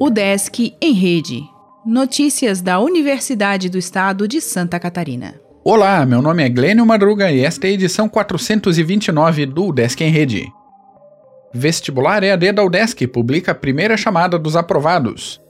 O Desk em Rede. Notícias da Universidade do Estado de Santa Catarina. Olá, meu nome é Glênio Madruga e esta é a edição 429 do Desk em Rede. Vestibular EAD da UDESC publica a primeira chamada dos aprovados.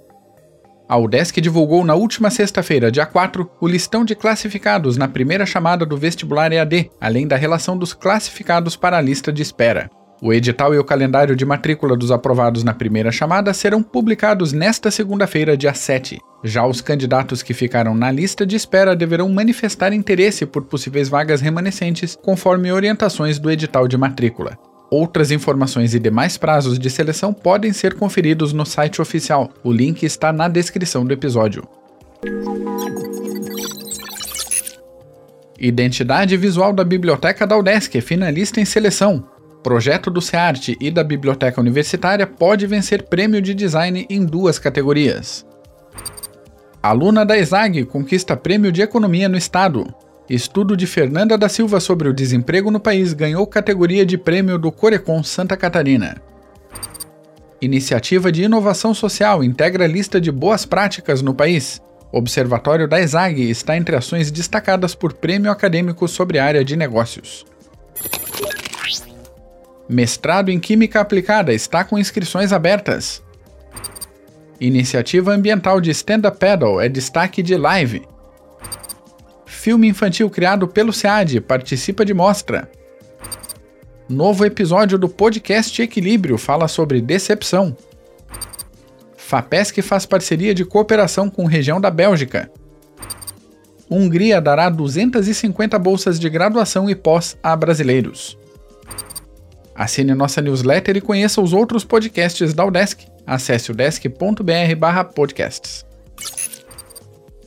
A UDESC divulgou na última sexta-feira, dia 4, o listão de classificados na primeira chamada do vestibular EAD, além da relação dos classificados para a lista de espera. O edital e o calendário de matrícula dos aprovados na primeira chamada serão publicados nesta segunda-feira, dia 7. Já os candidatos que ficaram na lista de espera deverão manifestar interesse por possíveis vagas remanescentes, conforme orientações do edital de matrícula. Outras informações e demais prazos de seleção podem ser conferidos no site oficial. O link está na descrição do episódio. Identidade visual da Biblioteca da UDESC finalista em seleção projeto do SEART e da Biblioteca Universitária pode vencer prêmio de design em duas categorias. Aluna da ESAG conquista prêmio de economia no estado. Estudo de Fernanda da Silva sobre o desemprego no país ganhou categoria de prêmio do Corecon Santa Catarina. Iniciativa de Inovação Social integra lista de boas práticas no país. Observatório da ESAG está entre ações destacadas por prêmio acadêmico sobre área de negócios. Mestrado em Química Aplicada está com inscrições abertas. Iniciativa ambiental de Stand Up Paddle é destaque de live. Filme infantil criado pelo SEAD participa de mostra. Novo episódio do podcast Equilíbrio fala sobre decepção. FAPESC faz parceria de cooperação com região da Bélgica. Hungria dará 250 bolsas de graduação e pós a brasileiros. Assine nossa newsletter e conheça os outros podcasts da UDESC. Acesse udesc.br/podcasts.